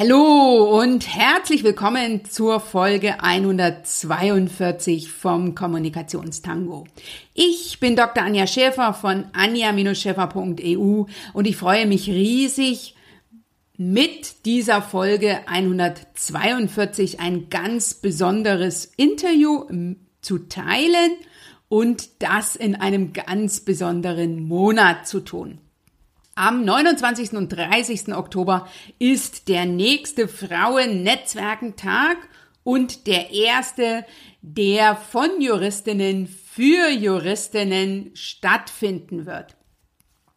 Hallo und herzlich willkommen zur Folge 142 vom Kommunikationstango. Ich bin Dr. Anja Schäfer von anja-schäfer.eu und ich freue mich riesig, mit dieser Folge 142 ein ganz besonderes Interview zu teilen und das in einem ganz besonderen Monat zu tun. Am 29. und 30. Oktober ist der nächste Frauennetzwerkentag und der erste, der von Juristinnen für Juristinnen stattfinden wird.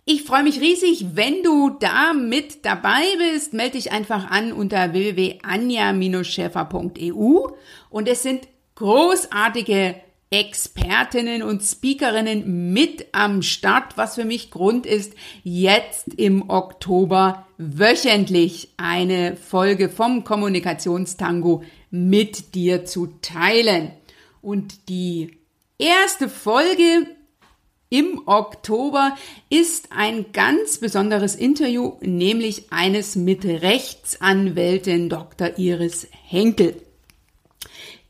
Ich freue mich riesig, wenn du da mit dabei bist. Melde dich einfach an unter www.anja-schäfer.eu und es sind großartige Expertinnen und Speakerinnen mit am Start, was für mich Grund ist, jetzt im Oktober wöchentlich eine Folge vom Kommunikationstango mit dir zu teilen. Und die erste Folge im Oktober ist ein ganz besonderes Interview, nämlich eines mit Rechtsanwältin Dr. Iris Henkel.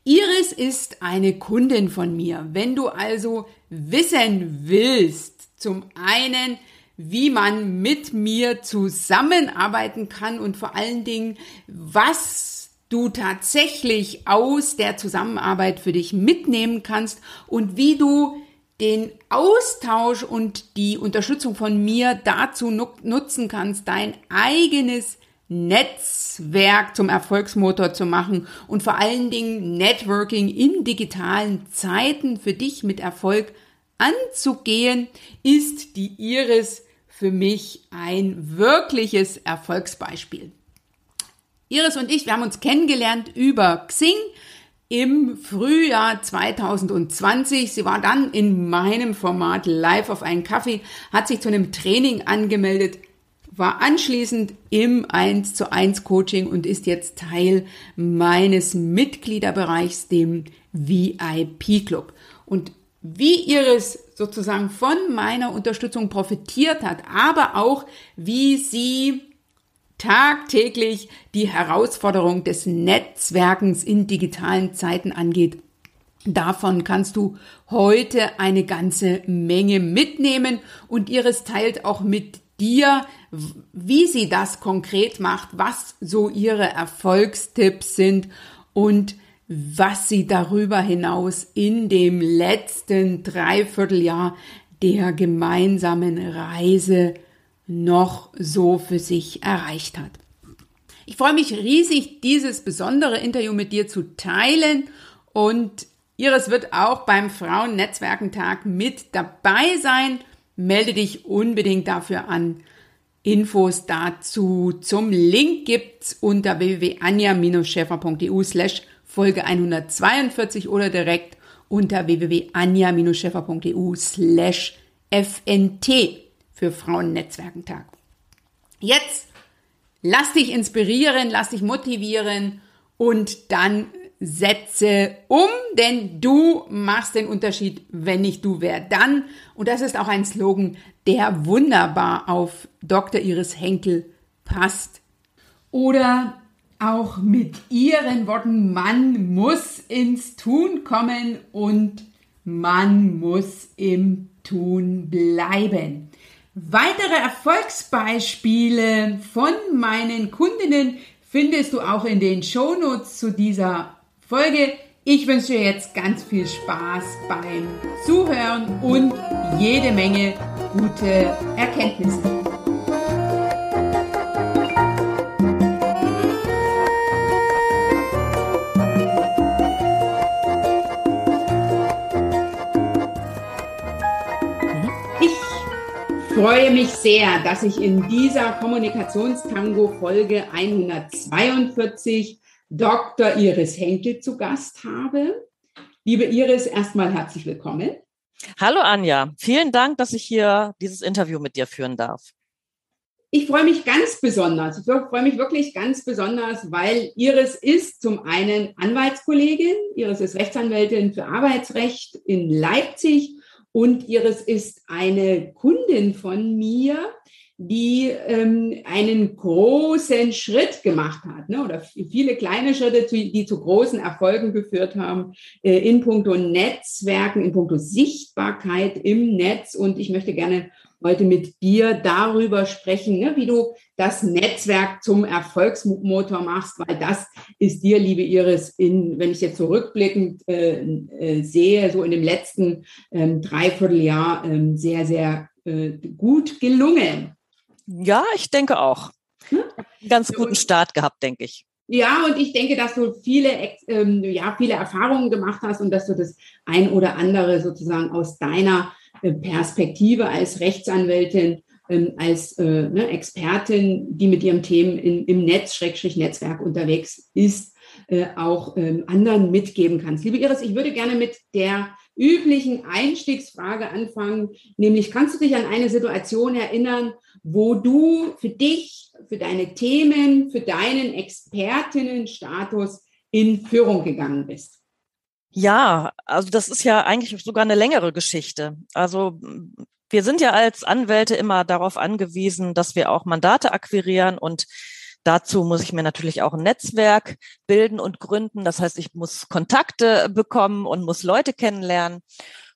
Iris ist eine Kundin von mir. Wenn du also wissen willst, zum einen, wie man mit mir zusammenarbeiten kann und vor allen Dingen, was du tatsächlich aus der Zusammenarbeit für dich mitnehmen kannst und wie du den Austausch und die Unterstützung von mir dazu nutzen kannst, dein eigenes Netzwerk zum Erfolgsmotor zu machen und vor allen Dingen Networking in digitalen Zeiten für dich mit Erfolg anzugehen, ist die Iris für mich ein wirkliches Erfolgsbeispiel. Iris und ich, wir haben uns kennengelernt über Xing im Frühjahr 2020. Sie war dann in meinem Format live auf einen Kaffee, hat sich zu einem Training angemeldet, war anschließend im 1 zu 1 Coaching und ist jetzt Teil meines Mitgliederbereichs, dem VIP Club. Und wie Iris sozusagen von meiner Unterstützung profitiert hat, aber auch wie sie tagtäglich die Herausforderung des Netzwerkens in digitalen Zeiten angeht. Davon kannst du heute eine ganze Menge mitnehmen und Iris teilt auch mit dir, wie sie das konkret macht, was so ihre Erfolgstipps sind und was sie darüber hinaus in dem letzten Dreivierteljahr der gemeinsamen Reise noch so für sich erreicht hat. Ich freue mich riesig, dieses besondere Interview mit dir zu teilen und Iris wird auch beim Frauennetzwerkentag mit dabei sein. Melde dich unbedingt dafür an. Infos dazu zum Link gibt's unter www.anja-schäfer.eu slash Folge 142 oder direkt unter www.anja-schäfer.eu slash FNT für Frauennetzwerkentag. Jetzt lass dich inspirieren, lass dich motivieren und dann setze um, denn du machst den Unterschied, wenn nicht du, wer dann. Und das ist auch ein Slogan, der wunderbar auf Dr. Iris Henkel passt. Oder auch mit ihren Worten, man muss ins Tun kommen und man muss im Tun bleiben. Weitere Erfolgsbeispiele von meinen Kundinnen findest du auch in den Shownotes zu dieser Folge. Ich wünsche dir jetzt ganz viel Spaß beim Zuhören und jede Menge gute Erkenntnisse. Ich freue mich sehr, dass ich in dieser Kommunikationstango Folge 142 Dr. Iris Henkel zu Gast habe. Liebe Iris, erstmal herzlich willkommen. Hallo Anja, vielen Dank, dass ich hier dieses Interview mit dir führen darf. Ich freue mich ganz besonders. Ich freue mich wirklich ganz besonders, weil Iris ist zum einen Anwaltskollegin, Iris ist Rechtsanwältin für Arbeitsrecht in Leipzig und Iris ist eine Kundin von mir, die ähm, einen großen Schritt gemacht hat, ne? oder viele kleine Schritte, die zu großen Erfolgen geführt haben, äh, in puncto Netzwerken, in puncto Sichtbarkeit im Netz. Und ich möchte gerne heute mit dir darüber sprechen, ne, wie du das Netzwerk zum Erfolgsmotor machst, weil das ist dir, liebe Iris, in, wenn ich jetzt zurückblickend äh, äh, sehe, so in dem letzten ähm, Dreivierteljahr äh, sehr, sehr äh, gut gelungen. Ja, ich denke auch. Hm? Ganz guten Start gehabt, denke ich. Ja, und ich denke, dass du viele, ähm, ja, viele Erfahrungen gemacht hast und dass du das ein oder andere sozusagen aus deiner äh, Perspektive als Rechtsanwältin, ähm, als äh, ne, Expertin, die mit ihrem Themen in, im Netz, Schrägstrich Netzwerk unterwegs ist, äh, auch ähm, anderen mitgeben kannst. Liebe Iris, ich würde gerne mit der üblichen Einstiegsfrage anfangen, nämlich kannst du dich an eine Situation erinnern, wo du für dich, für deine Themen, für deinen Expertinnenstatus in Führung gegangen bist? Ja, also das ist ja eigentlich sogar eine längere Geschichte. Also wir sind ja als Anwälte immer darauf angewiesen, dass wir auch Mandate akquirieren und Dazu muss ich mir natürlich auch ein Netzwerk bilden und gründen. Das heißt, ich muss Kontakte bekommen und muss Leute kennenlernen.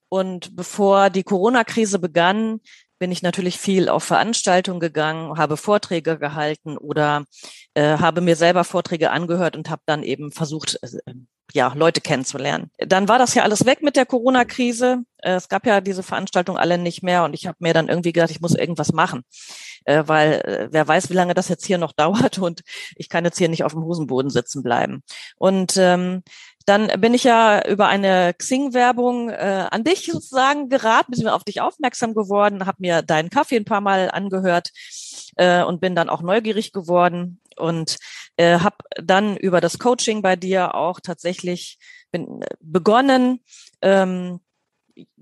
Und bevor die Corona-Krise begann, bin ich natürlich viel auf Veranstaltungen gegangen, habe Vorträge gehalten oder äh, habe mir selber Vorträge angehört und habe dann eben versucht, äh, ja, Leute kennenzulernen. Dann war das ja alles weg mit der Corona-Krise. Äh, es gab ja diese Veranstaltungen alle nicht mehr und ich habe mir dann irgendwie gedacht, ich muss irgendwas machen, äh, weil äh, wer weiß, wie lange das jetzt hier noch dauert und ich kann jetzt hier nicht auf dem Hosenboden sitzen bleiben. Und ähm, dann bin ich ja über eine Xing-Werbung äh, an dich sozusagen geraten, bin auf dich aufmerksam geworden, habe mir deinen Kaffee ein paar Mal angehört äh, und bin dann auch neugierig geworden und äh, habe dann über das Coaching bei dir auch tatsächlich bin, begonnen, ähm,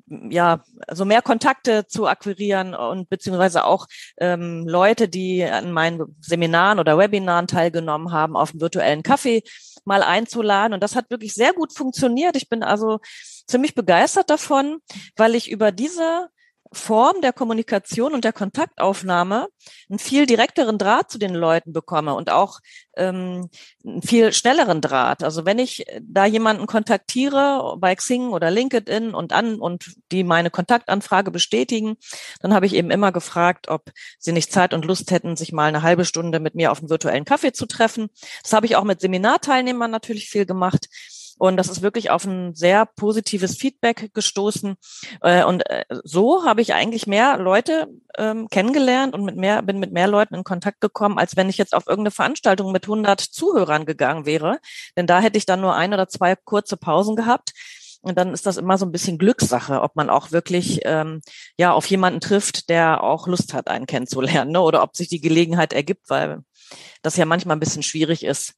ja, also mehr Kontakte zu akquirieren und beziehungsweise auch ähm, Leute, die an meinen Seminaren oder Webinaren teilgenommen haben, auf dem virtuellen Kaffee mal einzuladen. Und das hat wirklich sehr gut funktioniert. Ich bin also ziemlich begeistert davon, weil ich über diese Form der Kommunikation und der Kontaktaufnahme einen viel direkteren Draht zu den Leuten bekomme und auch ähm, einen viel schnelleren Draht. Also wenn ich da jemanden kontaktiere bei Xing oder LinkedIn und an und die meine Kontaktanfrage bestätigen, dann habe ich eben immer gefragt, ob sie nicht Zeit und Lust hätten, sich mal eine halbe Stunde mit mir auf einen virtuellen Kaffee zu treffen. Das habe ich auch mit Seminarteilnehmern natürlich viel gemacht. Und das ist wirklich auf ein sehr positives Feedback gestoßen. Äh, und äh, so habe ich eigentlich mehr Leute ähm, kennengelernt und mit mehr, bin mit mehr Leuten in Kontakt gekommen, als wenn ich jetzt auf irgendeine Veranstaltung mit 100 Zuhörern gegangen wäre. Denn da hätte ich dann nur ein oder zwei kurze Pausen gehabt. Und dann ist das immer so ein bisschen Glückssache, ob man auch wirklich ähm, ja auf jemanden trifft, der auch Lust hat, einen kennenzulernen, ne? oder ob sich die Gelegenheit ergibt, weil das ja manchmal ein bisschen schwierig ist,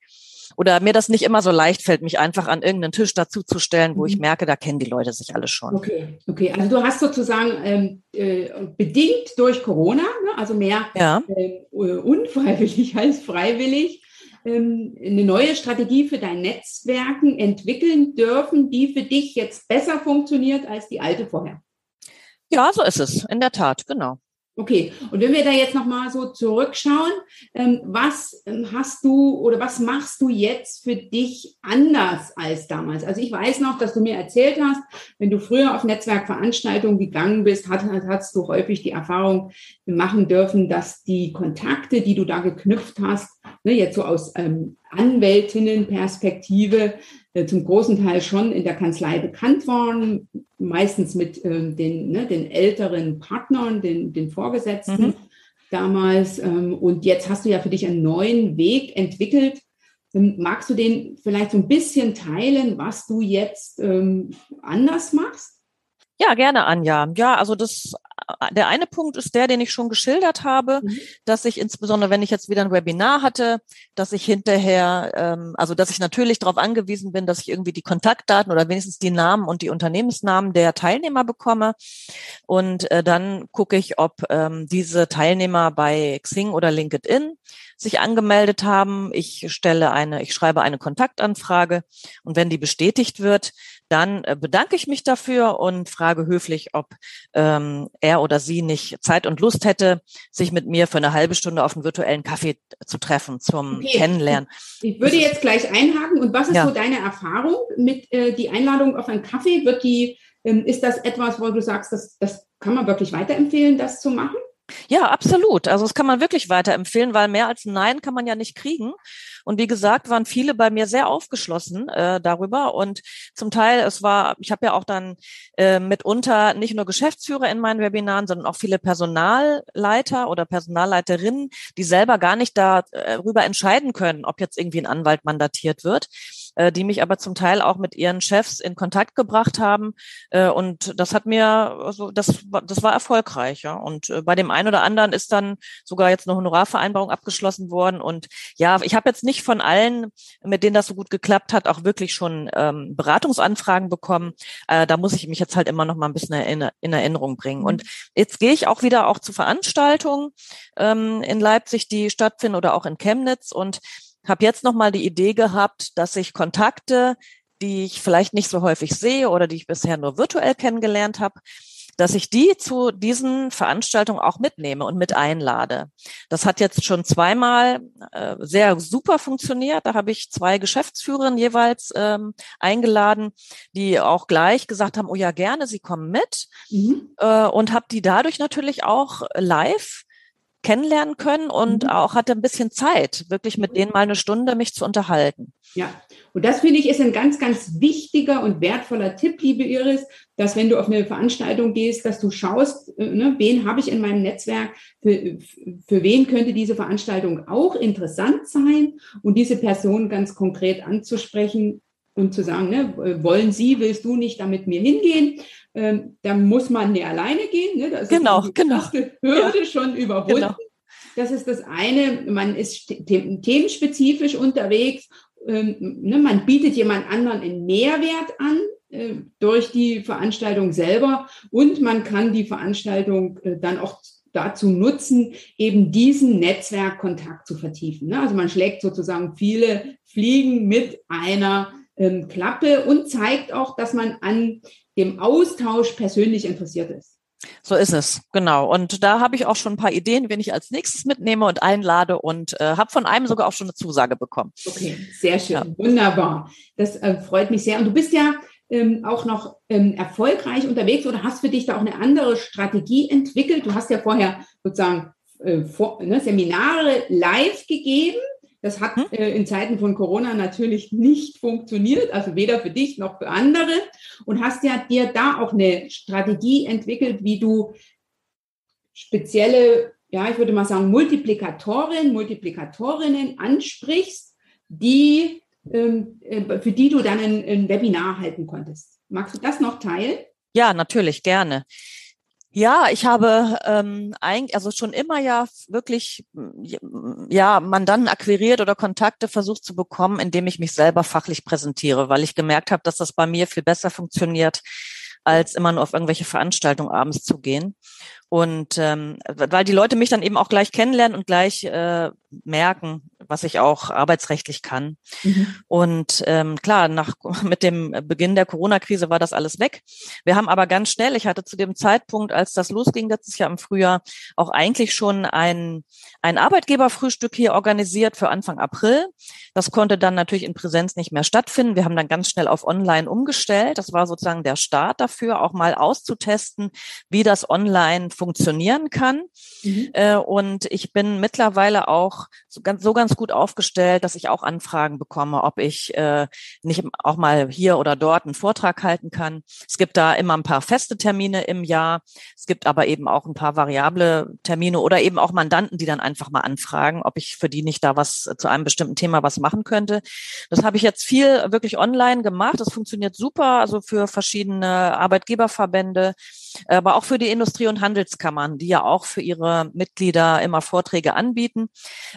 oder mir das nicht immer so leicht fällt, mich einfach an irgendeinen Tisch dazuzustellen, wo mhm. ich merke, da kennen die Leute sich alle schon. Okay, okay. Also du hast sozusagen ähm, äh, bedingt durch Corona, ne, also mehr ja. äh, unfreiwillig als freiwillig, ähm, eine neue Strategie für dein Netzwerken entwickeln dürfen, die für dich jetzt besser funktioniert als die alte vorher. Ja, so ist es, in der Tat, genau. Okay, und wenn wir da jetzt nochmal so zurückschauen, ähm, was ähm, hast du oder was machst du jetzt für dich anders als damals? Also ich weiß noch, dass du mir erzählt hast, wenn du früher auf Netzwerkveranstaltungen gegangen bist, hat, hast du häufig die Erfahrung machen dürfen, dass die Kontakte, die du da geknüpft hast, ne, jetzt so aus ähm, Anwältinnenperspektive, zum großen Teil schon in der Kanzlei bekannt waren, meistens mit ähm, den, ne, den älteren Partnern, den, den Vorgesetzten mhm. damals. Ähm, und jetzt hast du ja für dich einen neuen Weg entwickelt. Ähm, magst du den vielleicht so ein bisschen teilen, was du jetzt anders machst? Ja, gerne, Anja. Ja, also das, der eine Punkt ist der, den ich schon geschildert habe, mhm. dass ich insbesondere, wenn ich jetzt wieder ein Webinar hatte, dass ich hinterher, ähm, also dass ich natürlich darauf angewiesen bin, dass ich irgendwie die Kontaktdaten oder wenigstens die Namen und die Unternehmensnamen der Teilnehmer bekomme. Und äh, dann gucke ich, ob ähm, diese Teilnehmer bei Xing oder LinkedIn sich angemeldet haben. Ich stelle eine, ich schreibe eine Kontaktanfrage und wenn die bestätigt wird, dann äh, bedanke ich mich dafür und frage höflich, ob ähm, er oder sie nicht Zeit und Lust hätte, sich mit mir für eine halbe Stunde auf einen virtuellen Kaffee zu treffen zum okay. Kennenlernen. Ich würde jetzt gleich einhaken. Und was ist ja. so deine Erfahrung mit äh, die Einladung auf einen Kaffee? Wird die, ähm, ist das etwas, wo du sagst, das, das kann man wirklich weiterempfehlen, das zu machen? Ja, absolut. Also das kann man wirklich weiterempfehlen, weil mehr als ein Nein kann man ja nicht kriegen. Und wie gesagt, waren viele bei mir sehr aufgeschlossen äh, darüber. Und zum Teil, es war, ich habe ja auch dann äh, mitunter nicht nur Geschäftsführer in meinen Webinaren, sondern auch viele Personalleiter oder Personalleiterinnen, die selber gar nicht darüber entscheiden können, ob jetzt irgendwie ein Anwalt mandatiert wird äh, die mich aber zum Teil auch mit ihren Chefs in Kontakt gebracht haben. Äh, und das hat mir, also das, das war erfolgreich. Ja. Und äh, bei dem einen oder anderen ist dann sogar jetzt eine Honorarvereinbarung abgeschlossen worden. Und ja, ich habe jetzt nicht von allen, mit denen das so gut geklappt hat, auch wirklich schon ähm, Beratungsanfragen bekommen. Äh, da muss ich mich jetzt halt immer noch mal ein bisschen in, in Erinnerung bringen. Und jetzt gehe ich auch wieder auch zu Veranstaltungen ähm, in Leipzig, die stattfinden oder auch in Chemnitz. Und habe jetzt noch mal die Idee gehabt, dass ich Kontakte, die ich vielleicht nicht so häufig sehe oder die ich bisher nur virtuell kennengelernt habe, dass ich die zu diesen Veranstaltungen auch mitnehme und mit einlade. Das hat jetzt schon zweimal äh, sehr super funktioniert. Da habe ich zwei Geschäftsführerinnen jeweils ähm, eingeladen, die auch gleich gesagt haben, oh ja, gerne, sie kommen mit. Mhm. Äh, und habe die dadurch natürlich auch live kennenlernen können und mhm. auch hatte ein bisschen Zeit, wirklich mit denen mal eine Stunde mich zu unterhalten. Ja, und das finde ich ist ein ganz, ganz wichtiger und wertvoller Tipp, liebe Iris, dass wenn du auf eine Veranstaltung gehst, dass du schaust, äh, ne, wen habe ich in meinem Netzwerk, für, für wen könnte diese Veranstaltung auch interessant sein und diese Person ganz konkret anzusprechen und zu sagen, ne, wollen Sie, willst du nicht da mit mir hingehen? Ähm, da muss man nicht alleine gehen. Ne? Da ist genau, die genau. Hürde ja. schon überwunden. Genau. Das ist das eine. Man ist themenspezifisch unterwegs. Ähm, ne? Man bietet jemand anderen einen Mehrwert an äh, durch die Veranstaltung selber und man kann die Veranstaltung äh, dann auch dazu nutzen, eben diesen Netzwerkkontakt zu vertiefen. Ne? Also man schlägt sozusagen viele Fliegen mit einer ähm, Klappe und zeigt auch, dass man an dem Austausch persönlich interessiert ist. So ist es, genau. Und da habe ich auch schon ein paar Ideen, wen ich als nächstes mitnehme und einlade und äh, habe von einem sogar auch schon eine Zusage bekommen. Okay, sehr schön, ja. wunderbar. Das äh, freut mich sehr. Und du bist ja ähm, auch noch ähm, erfolgreich unterwegs oder hast für dich da auch eine andere Strategie entwickelt? Du hast ja vorher sozusagen äh, vor, ne, Seminare live gegeben das hat hm? äh, in Zeiten von Corona natürlich nicht funktioniert, also weder für dich noch für andere. Und hast ja dir da auch eine Strategie entwickelt, wie du spezielle, ja, ich würde mal sagen, Multiplikatoren, Multiplikatorinnen ansprichst, die, ähm, äh, für die du dann ein, ein Webinar halten konntest. Magst du das noch teilen? Ja, natürlich, gerne. Ja, ich habe ähm, eigentlich, also schon immer ja wirklich ja Mandanten akquiriert oder Kontakte versucht zu bekommen, indem ich mich selber fachlich präsentiere, weil ich gemerkt habe, dass das bei mir viel besser funktioniert, als immer nur auf irgendwelche Veranstaltungen abends zu gehen. Und ähm, weil die Leute mich dann eben auch gleich kennenlernen und gleich äh, merken, was ich auch arbeitsrechtlich kann. Mhm. Und ähm, klar, nach mit dem Beginn der Corona-Krise war das alles weg. Wir haben aber ganz schnell, ich hatte zu dem Zeitpunkt, als das losging letztes Jahr im Frühjahr, auch eigentlich schon ein, ein Arbeitgeberfrühstück hier organisiert für Anfang April. Das konnte dann natürlich in Präsenz nicht mehr stattfinden. Wir haben dann ganz schnell auf Online umgestellt. Das war sozusagen der Start dafür, auch mal auszutesten, wie das Online funktionieren kann. Mhm. Äh, und ich bin mittlerweile auch so ganz, so ganz gut aufgestellt, dass ich auch Anfragen bekomme, ob ich äh, nicht auch mal hier oder dort einen Vortrag halten kann. Es gibt da immer ein paar feste Termine im Jahr. Es gibt aber eben auch ein paar variable Termine oder eben auch Mandanten, die dann einfach mal anfragen, ob ich für die nicht da was zu einem bestimmten Thema was machen könnte. Das habe ich jetzt viel wirklich online gemacht. Das funktioniert super, also für verschiedene Arbeitgeberverbände aber auch für die Industrie- und Handelskammern, die ja auch für ihre Mitglieder immer Vorträge anbieten.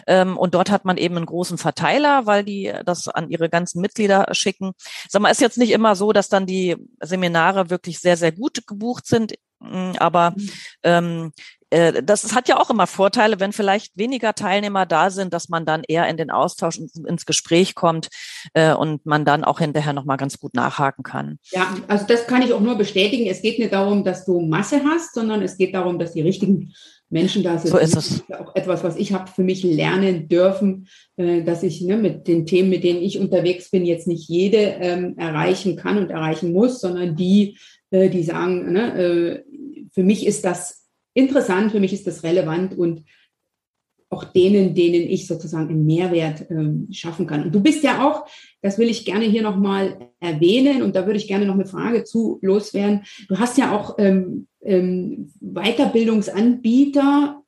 Ähm, und dort hat man eben einen großen Verteiler, weil die das an ihre ganzen Mitglieder schicken. Sag mal, ist jetzt nicht immer so, dass dann die Seminare wirklich sehr, sehr gut gebucht sind. Mm, aber mhm. ähm, äh, das hat ja auch immer Vorteile, wenn vielleicht weniger Teilnehmer da sind, dass man dann eher in den Austausch und ins Gespräch kommt äh, und man dann auch hinterher nochmal ganz gut nachhaken kann. Ja, also das kann ich auch nur bestätigen. Es geht nicht darum, dass du Masse hast, sondern es geht darum, dass die richtigen Menschen da sind. So ist es. Auch etwas, was ich habe für mich lernen dürfen, äh, dass ich ne, mit den Themen, mit denen ich unterwegs bin, jetzt nicht jede ähm, erreichen kann und erreichen muss, sondern die, äh, die sagen, ne, äh, für mich ist das interessant, für mich ist das relevant und auch denen, denen ich sozusagen einen Mehrwert ähm, schaffen kann. Und du bist ja auch, das will ich gerne hier nochmal erwähnen und da würde ich gerne noch eine Frage zu loswerden. Du hast ja auch ähm, ähm, Weiterbildungsanbieter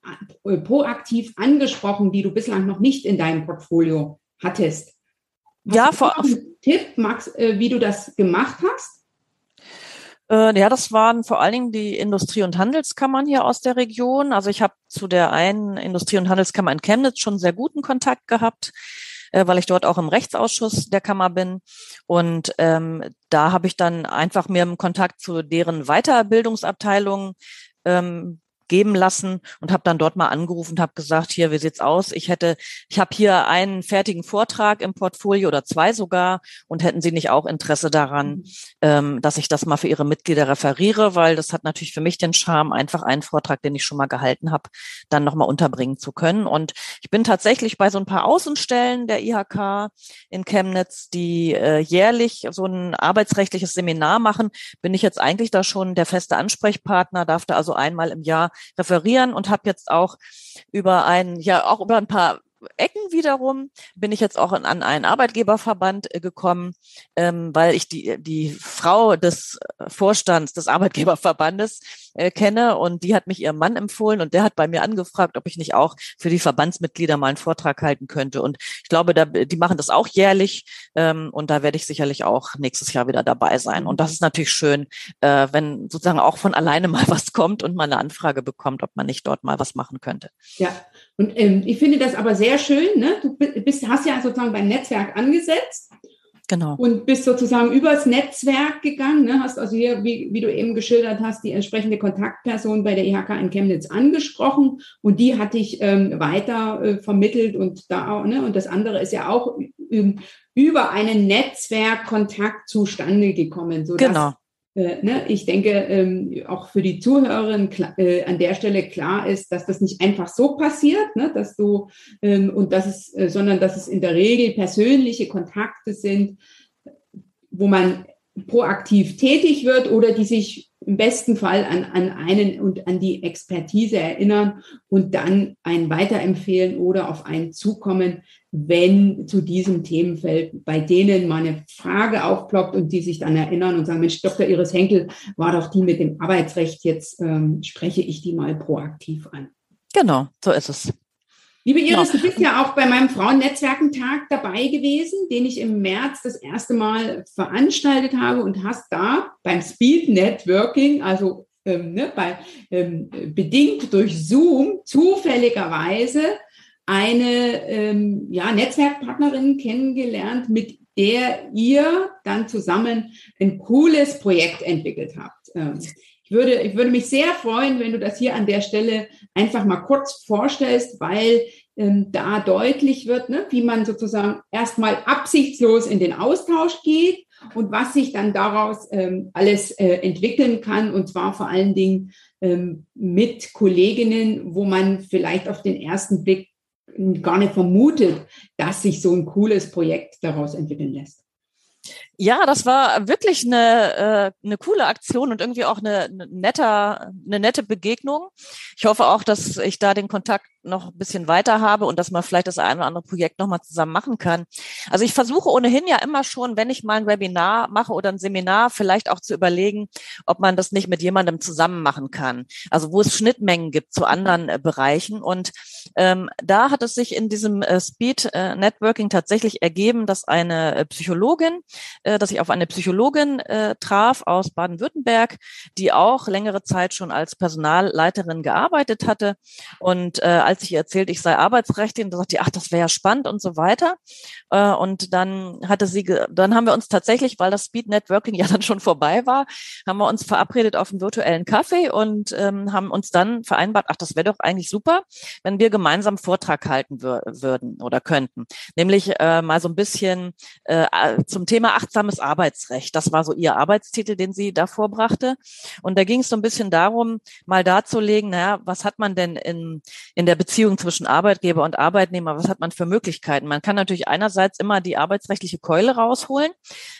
äh, proaktiv angesprochen, die du bislang noch nicht in deinem Portfolio hattest. Hast ja, vor allem Tipp, Max, äh, wie du das gemacht hast? Äh, ja, das waren vor allen Dingen die Industrie- und Handelskammern hier aus der Region. Also ich habe zu der einen Industrie- und Handelskammer in Chemnitz schon sehr guten Kontakt gehabt, äh, weil ich dort auch im Rechtsausschuss der Kammer bin. Und ähm, da habe ich dann einfach mir im Kontakt zu deren Weiterbildungsabteilung ähm, geben lassen und habe dann dort mal angerufen und habe gesagt, hier, wie sieht's aus? Ich hätte, ich habe hier einen fertigen Vortrag im Portfolio oder zwei sogar und hätten Sie nicht auch Interesse daran, mhm. ähm, dass ich das mal für Ihre Mitglieder referiere, weil das hat natürlich für mich den Charme, einfach einen Vortrag, den ich schon mal gehalten habe, dann nochmal unterbringen zu können. Und ich bin tatsächlich bei so ein paar Außenstellen der IHK in Chemnitz, die äh, jährlich so ein arbeitsrechtliches Seminar machen, bin ich jetzt eigentlich da schon der feste Ansprechpartner, darf da also einmal im Jahr referieren und habe jetzt auch über ein, ja auch über ein paar Ecken wiederum bin ich jetzt auch an einen Arbeitgeberverband äh, gekommen, ähm, weil ich die, die Frau des äh, Vorstands des Arbeitgeberverbandes äh, kenne und die hat mich ihrem Mann empfohlen und der hat bei mir angefragt, ob ich nicht auch für die Verbandsmitglieder mal einen Vortrag halten könnte. Und ich glaube, da, die machen das auch jährlich ähm, und da werde ich sicherlich auch nächstes Jahr wieder dabei sein. Und das ist natürlich schön, äh, wenn sozusagen auch von alleine mal was kommt und man eine Anfrage bekommt, ob man nicht dort mal was machen könnte. Ja, und ähm, ich finde das aber sehr schön. Ne? Du bist, hast ja sozusagen beim Netzwerk angesetzt. Genau. Und bist sozusagen übers Netzwerk gegangen, ne? hast also hier, wie, wie du eben geschildert hast, die entsprechende Kontaktperson bei der IHK in Chemnitz angesprochen und die hat dich ähm, weiter äh, vermittelt und da auch, ne? und das andere ist ja auch über einen Netzwerkkontakt zustande gekommen. Sodass, genau ich denke, ähm, auch für die Zuhörerin äh, an der Stelle klar ist, dass das nicht einfach so passiert, ne, dass du ähm, und dass es, äh, sondern dass es in der Regel persönliche Kontakte sind, wo man proaktiv tätig wird oder die sich im besten Fall an, an einen und an die Expertise erinnern und dann einen weiterempfehlen oder auf einen zukommen, wenn zu diesem Themenfeld bei denen mal eine Frage aufploppt und die sich dann erinnern und sagen, Mensch, Dr. Iris Henkel war doch die mit dem Arbeitsrecht, jetzt ähm, spreche ich die mal proaktiv an. Genau, so ist es. Liebe Iris, genau. du bist ja auch bei meinem Frauennetzwerkentag dabei gewesen, den ich im März das erste Mal veranstaltet habe und hast da beim Speed Networking, also ähm, ne, bei, ähm, bedingt durch Zoom, zufälligerweise eine ähm, ja, Netzwerkpartnerin kennengelernt, mit der ihr dann zusammen ein cooles Projekt entwickelt habt. Würde, ich würde mich sehr freuen, wenn du das hier an der Stelle einfach mal kurz vorstellst, weil ähm, da deutlich wird, ne, wie man sozusagen erstmal absichtslos in den Austausch geht und was sich dann daraus ähm, alles äh, entwickeln kann und zwar vor allen Dingen ähm, mit Kolleginnen, wo man vielleicht auf den ersten Blick gar nicht vermutet, dass sich so ein cooles Projekt daraus entwickeln lässt. Ja, das war wirklich eine, äh, eine coole Aktion und irgendwie auch eine, eine, netter, eine nette Begegnung. Ich hoffe auch, dass ich da den Kontakt noch ein bisschen weiter habe und dass man vielleicht das eine oder andere Projekt nochmal zusammen machen kann. Also ich versuche ohnehin ja immer schon, wenn ich mal ein Webinar mache oder ein Seminar, vielleicht auch zu überlegen, ob man das nicht mit jemandem zusammen machen kann. Also wo es Schnittmengen gibt zu anderen äh, Bereichen. Und ähm, da hat es sich in diesem äh, Speed äh, Networking tatsächlich ergeben, dass eine äh, Psychologin äh, dass ich auf eine Psychologin äh, traf aus Baden-Württemberg, die auch längere Zeit schon als Personalleiterin gearbeitet hatte. Und äh, als ich ihr erzählt, ich sei Arbeitsrechtlerin, da sagte sie, ach, das wäre ja spannend und so weiter. Äh, und dann hatte sie, dann haben wir uns tatsächlich, weil das Speed Networking ja dann schon vorbei war, haben wir uns verabredet auf einen virtuellen Kaffee und ähm, haben uns dann vereinbart, ach, das wäre doch eigentlich super, wenn wir gemeinsam Vortrag halten wür würden oder könnten. Nämlich äh, mal so ein bisschen äh, zum Thema achtsames Arbeitsrecht. Das war so ihr Arbeitstitel, den sie da vorbrachte. Und da ging es so ein bisschen darum, mal darzulegen, naja, was hat man denn in, in der Beziehung zwischen Arbeitgeber und Arbeitnehmer, was hat man für Möglichkeiten? Man kann natürlich einerseits immer die arbeitsrechtliche Keule rausholen,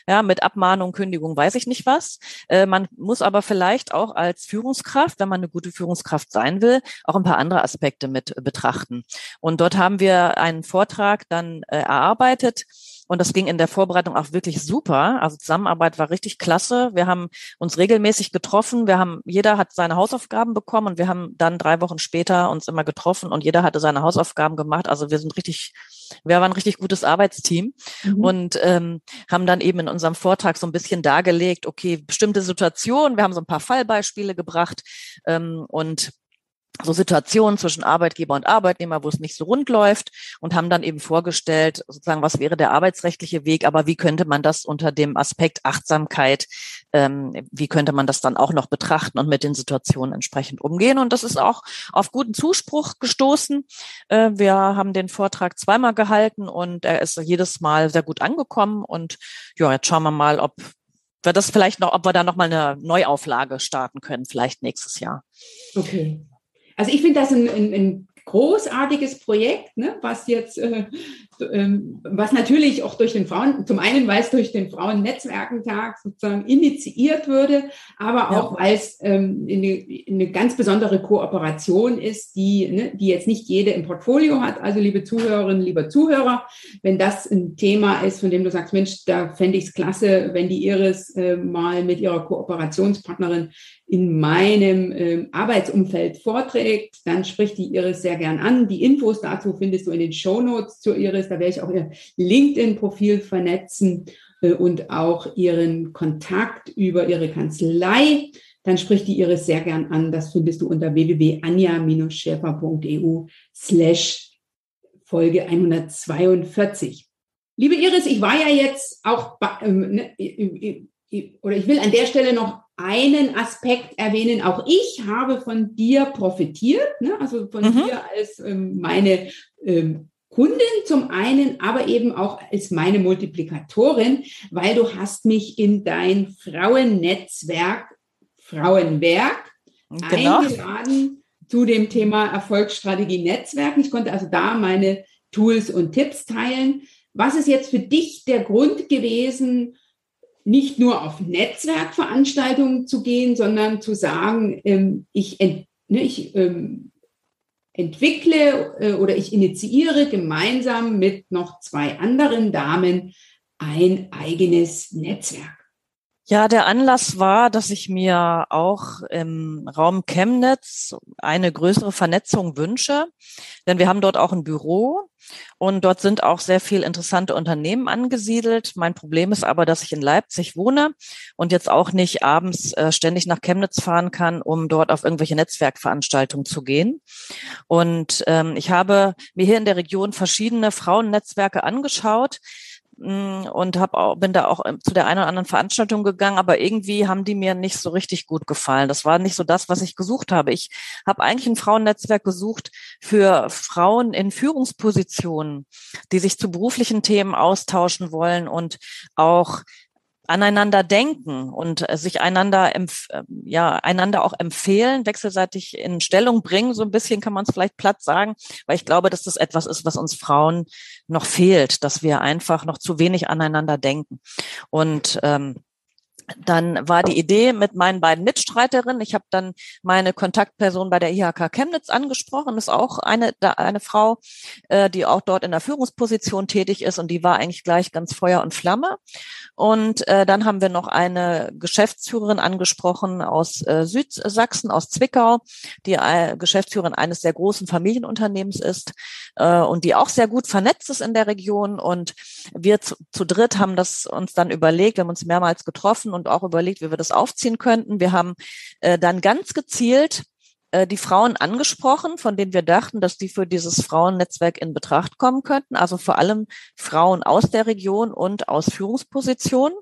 ja, mit Abmahnung, Kündigung, weiß ich nicht was. Äh, man muss aber vielleicht auch als Führungskraft, wenn man eine gute Führungskraft sein will, auch ein paar andere Aspekte mit betrachten. Und dort haben wir einen Vortrag dann äh, erarbeitet, und das ging in der Vorbereitung auch wirklich super. Also Zusammenarbeit war richtig klasse. Wir haben uns regelmäßig getroffen. Wir haben, jeder hat seine Hausaufgaben bekommen und wir haben dann drei Wochen später uns immer getroffen und jeder hatte seine Hausaufgaben gemacht. Also wir sind richtig, wir waren ein richtig gutes Arbeitsteam mhm. und ähm, haben dann eben in unserem Vortrag so ein bisschen dargelegt, okay, bestimmte Situationen. Wir haben so ein paar Fallbeispiele gebracht ähm, und so Situationen zwischen Arbeitgeber und Arbeitnehmer, wo es nicht so rund läuft und haben dann eben vorgestellt, sozusagen, was wäre der arbeitsrechtliche Weg, aber wie könnte man das unter dem Aspekt Achtsamkeit, ähm, wie könnte man das dann auch noch betrachten und mit den Situationen entsprechend umgehen. Und das ist auch auf guten Zuspruch gestoßen. Äh, wir haben den Vortrag zweimal gehalten und er ist jedes Mal sehr gut angekommen. Und ja, jetzt schauen wir mal, ob wir das vielleicht noch, ob wir da nochmal eine Neuauflage starten können, vielleicht nächstes Jahr. Okay. Also ich finde das ein, ein, ein großartiges Projekt, ne, was jetzt, äh, was natürlich auch durch den Frauen, zum einen, weil es durch den Frauennetzwerkentag sozusagen initiiert würde, aber auch, ja. weil es ähm, eine, eine, ganz besondere Kooperation ist, die, ne, die jetzt nicht jede im Portfolio hat. Also liebe Zuhörerinnen, lieber Zuhörer, wenn das ein Thema ist, von dem du sagst, Mensch, da fände ich es klasse, wenn die Iris äh, mal mit ihrer Kooperationspartnerin in meinem äh, Arbeitsumfeld vorträgt, dann spricht die Iris sehr gern an. Die Infos dazu findest du in den Show Notes zu Iris. Da werde ich auch ihr LinkedIn-Profil vernetzen äh, und auch ihren Kontakt über ihre Kanzlei. Dann spricht die Iris sehr gern an. Das findest du unter www.anja-schäfer.eu slash Folge 142. Liebe Iris, ich war ja jetzt auch, ähm, ne, oder ich will an der Stelle noch einen Aspekt erwähnen. Auch ich habe von dir profitiert, ne? also von mhm. dir als ähm, meine ähm, Kundin zum einen, aber eben auch als meine Multiplikatorin, weil du hast mich in dein Frauennetzwerk, Frauenwerk genau. eingeladen zu dem Thema Erfolgsstrategie Netzwerken. Ich konnte also da meine Tools und Tipps teilen. Was ist jetzt für dich der Grund gewesen, nicht nur auf Netzwerkveranstaltungen zu gehen, sondern zu sagen, ähm, ich, ne, ich ähm, entwickle äh, oder ich initiiere gemeinsam mit noch zwei anderen Damen ein eigenes Netzwerk. Ja, der Anlass war, dass ich mir auch im Raum Chemnitz eine größere Vernetzung wünsche, denn wir haben dort auch ein Büro und dort sind auch sehr viel interessante Unternehmen angesiedelt. Mein Problem ist aber, dass ich in Leipzig wohne und jetzt auch nicht abends äh, ständig nach Chemnitz fahren kann, um dort auf irgendwelche Netzwerkveranstaltungen zu gehen. Und ähm, ich habe mir hier in der Region verschiedene Frauennetzwerke angeschaut und hab auch, bin da auch ähm, zu der einen oder anderen Veranstaltung gegangen, aber irgendwie haben die mir nicht so richtig gut gefallen. Das war nicht so das, was ich gesucht habe. Ich habe eigentlich ein Frauennetzwerk gesucht für Frauen in Führungspositionen, die sich zu beruflichen Themen austauschen wollen und auch aneinander denken und äh, sich einander, empf äh, ja, einander auch empfehlen, wechselseitig in Stellung bringen. So ein bisschen kann man es vielleicht platt sagen, weil ich glaube, dass das etwas ist, was uns Frauen noch fehlt, dass wir einfach noch zu wenig aneinander denken. Und ähm, dann war die Idee mit meinen beiden Mitstreiterinnen. Ich habe dann meine Kontaktperson bei der IHK Chemnitz angesprochen. Ist auch eine, eine Frau, äh, die auch dort in der Führungsposition tätig ist und die war eigentlich gleich ganz Feuer und Flamme. Und äh, dann haben wir noch eine Geschäftsführerin angesprochen aus äh, Südsachsen, aus Zwickau, die äh, Geschäftsführerin eines sehr großen Familienunternehmens ist äh, und die auch sehr gut vernetzt ist in der Region. Und wir zu, zu dritt haben das uns dann überlegt, wir haben uns mehrmals getroffen und auch überlegt, wie wir das aufziehen könnten. Wir haben äh, dann ganz gezielt äh, die Frauen angesprochen, von denen wir dachten, dass die für dieses Frauennetzwerk in Betracht kommen könnten. Also vor allem Frauen aus der Region und aus Führungspositionen.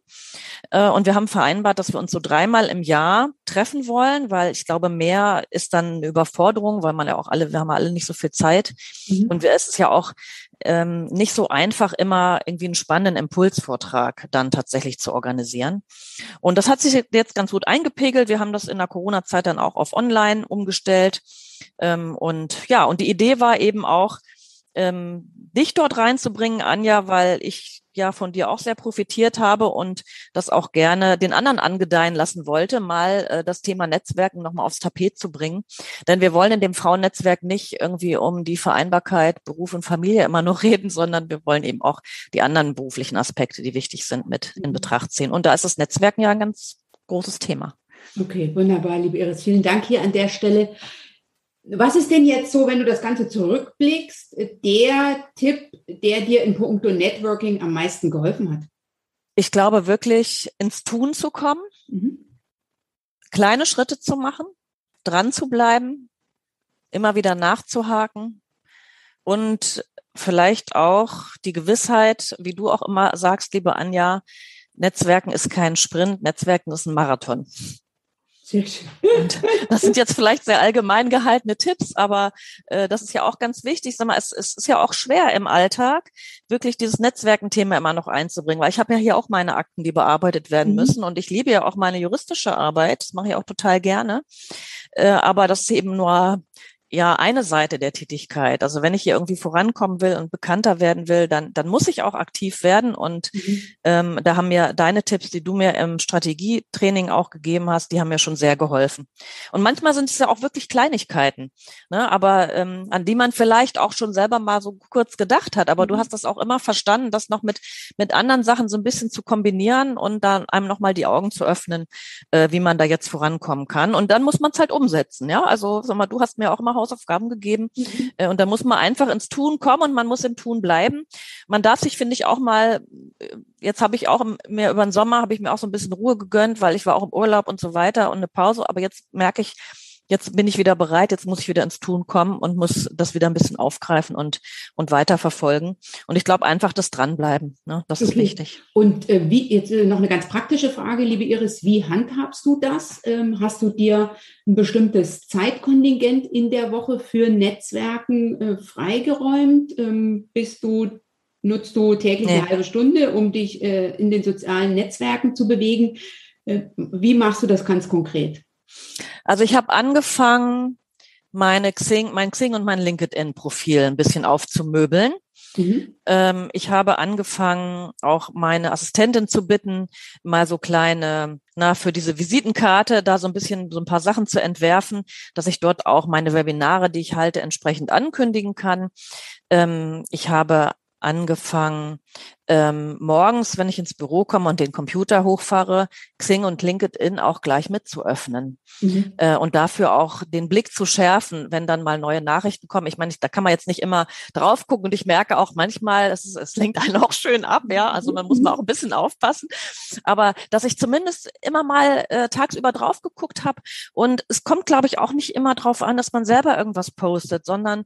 Äh, und wir haben vereinbart, dass wir uns so dreimal im Jahr treffen wollen, weil ich glaube, mehr ist dann eine Überforderung, weil man ja auch alle, wir haben alle nicht so viel Zeit. Mhm. Und es ist ja auch ähm, nicht so einfach, immer irgendwie einen spannenden Impulsvortrag dann tatsächlich zu organisieren. Und das hat sich jetzt ganz gut eingepegelt. Wir haben das in der Corona-Zeit dann auch auf Online umgestellt. Ähm, und ja, und die Idee war eben auch, ähm, dich dort reinzubringen, Anja, weil ich ja von dir auch sehr profitiert habe und das auch gerne den anderen angedeihen lassen wollte, mal äh, das Thema Netzwerken nochmal aufs Tapet zu bringen. Denn wir wollen in dem Frauennetzwerk nicht irgendwie um die Vereinbarkeit Beruf und Familie immer nur reden, sondern wir wollen eben auch die anderen beruflichen Aspekte, die wichtig sind, mit in mhm. Betracht ziehen. Und da ist das Netzwerken ja ein ganz großes Thema. Okay, wunderbar, liebe Iris. Vielen Dank hier an der Stelle. Was ist denn jetzt so, wenn du das Ganze zurückblickst, der Tipp, der dir in puncto Networking am meisten geholfen hat? Ich glaube wirklich, ins Tun zu kommen, mhm. kleine Schritte zu machen, dran zu bleiben, immer wieder nachzuhaken und vielleicht auch die Gewissheit, wie du auch immer sagst, liebe Anja, Netzwerken ist kein Sprint, Netzwerken ist ein Marathon. Sehr schön. Und das sind jetzt vielleicht sehr allgemein gehaltene Tipps, aber äh, das ist ja auch ganz wichtig. Sag mal, es, es ist ja auch schwer im Alltag, wirklich dieses Netzwerkenthema immer noch einzubringen, weil ich habe ja hier auch meine Akten, die bearbeitet werden mhm. müssen und ich liebe ja auch meine juristische Arbeit, das mache ich auch total gerne. Äh, aber das ist eben nur ja eine Seite der Tätigkeit. Also wenn ich hier irgendwie vorankommen will und bekannter werden will, dann, dann muss ich auch aktiv werden. Und mhm. ähm, da haben mir deine Tipps, die du mir im Strategietraining auch gegeben hast, die haben mir schon sehr geholfen. Und manchmal sind es ja auch wirklich Kleinigkeiten, ne? aber ähm, an die man vielleicht auch schon selber mal so kurz gedacht hat. Aber mhm. du hast das auch immer verstanden, das noch mit, mit anderen Sachen so ein bisschen zu kombinieren und dann einem nochmal die Augen zu öffnen, äh, wie man da jetzt vorankommen kann. Und dann muss man es halt umsetzen. Ja, also sag mal, du hast mir auch immer Hausaufgaben gegeben. Mhm. Äh, und da muss man einfach ins Tun kommen und man muss im Tun bleiben. Man darf sich, finde ich, auch mal, äh, jetzt habe ich auch mir über den Sommer, habe ich mir auch so ein bisschen Ruhe gegönnt, weil ich war auch im Urlaub und so weiter und eine Pause. Aber jetzt merke ich, jetzt bin ich wieder bereit, jetzt muss ich wieder ins Tun kommen und muss das wieder ein bisschen aufgreifen und, und weiterverfolgen. Und ich glaube einfach das Dranbleiben, ne? das okay. ist wichtig. Und äh, wie, jetzt äh, noch eine ganz praktische Frage, liebe Iris, wie handhabst du das? Ähm, hast du dir ein bestimmtes Zeitkontingent in der Woche für Netzwerken äh, freigeräumt? Ähm, bist du nutzt du täglich nee. eine halbe Stunde, um dich äh, in den sozialen Netzwerken zu bewegen? Äh, wie machst du das ganz konkret? Also ich habe angefangen, meine Xing, mein Xing und mein LinkedIn-Profil ein bisschen aufzumöbeln. Mhm. Ähm, ich habe angefangen, auch meine Assistentin zu bitten, mal so kleine, na, für diese Visitenkarte da so ein bisschen so ein paar Sachen zu entwerfen, dass ich dort auch meine Webinare, die ich halte, entsprechend ankündigen kann. Ähm, ich habe angefangen, ähm, morgens, wenn ich ins Büro komme und den Computer hochfahre, Xing und LinkedIn auch gleich mit zu öffnen mhm. äh, und dafür auch den Blick zu schärfen, wenn dann mal neue Nachrichten kommen. Ich meine, da kann man jetzt nicht immer drauf gucken. Und ich merke auch manchmal, es, es lenkt einen auch schön ab, ja, also man muss mal auch ein bisschen aufpassen, aber dass ich zumindest immer mal äh, tagsüber drauf geguckt habe. Und es kommt, glaube ich, auch nicht immer drauf an, dass man selber irgendwas postet, sondern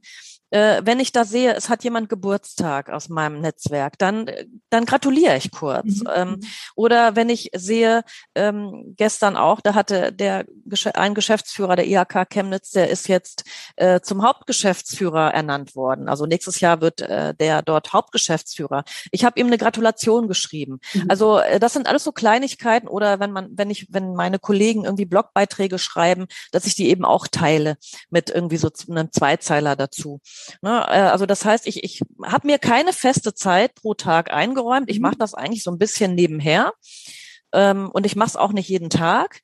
äh, wenn ich da sehe, es hat jemand Geburtstag aus meinem Netzwerk, dann äh, dann gratuliere ich kurz. Mhm. Ähm, oder wenn ich sehe, ähm, gestern auch, da hatte der ein Geschäftsführer der IHK Chemnitz, der ist jetzt äh, zum Hauptgeschäftsführer ernannt worden. Also nächstes Jahr wird äh, der dort Hauptgeschäftsführer. Ich habe ihm eine Gratulation geschrieben. Mhm. Also äh, das sind alles so Kleinigkeiten. Oder wenn man, wenn ich, wenn meine Kollegen irgendwie Blogbeiträge schreiben, dass ich die eben auch teile mit irgendwie so einem Zweizeiler dazu. Ne? Äh, also das heißt, ich, ich habe mir keine feste Zeit pro Tag ein eingeräumt. Ich mache mhm. das eigentlich so ein bisschen nebenher. Ähm, und ich mache es auch nicht jeden Tag.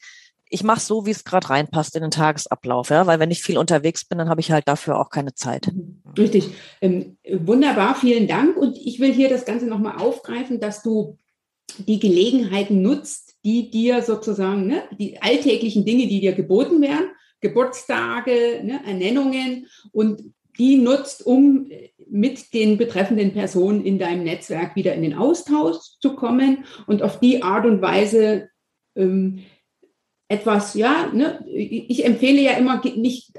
Ich mache so, wie es gerade reinpasst in den Tagesablauf, ja, weil wenn ich viel unterwegs bin, dann habe ich halt dafür auch keine Zeit. Mhm. Richtig. Ähm, wunderbar, vielen Dank. Und ich will hier das Ganze nochmal aufgreifen, dass du die Gelegenheiten nutzt, die dir sozusagen, ne, die alltäglichen Dinge, die dir geboten werden, Geburtstage, ne, Ernennungen und die nutzt, um mit den betreffenden Personen in deinem Netzwerk wieder in den Austausch zu kommen und auf die Art und Weise ähm, etwas, ja, ne, ich empfehle ja immer nicht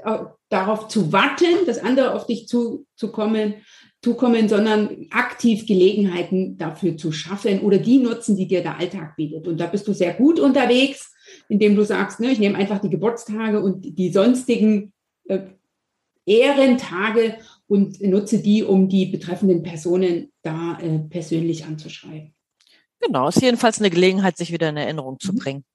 darauf zu warten, dass andere auf dich zu, zu kommen, zukommen, sondern aktiv Gelegenheiten dafür zu schaffen oder die nutzen, die dir der Alltag bietet. Und da bist du sehr gut unterwegs, indem du sagst, ne, ich nehme einfach die Geburtstage und die sonstigen äh, Ehrentage und nutze die, um die betreffenden Personen da äh, persönlich anzuschreiben. Genau, ist jedenfalls eine Gelegenheit, sich wieder in Erinnerung zu mhm. bringen.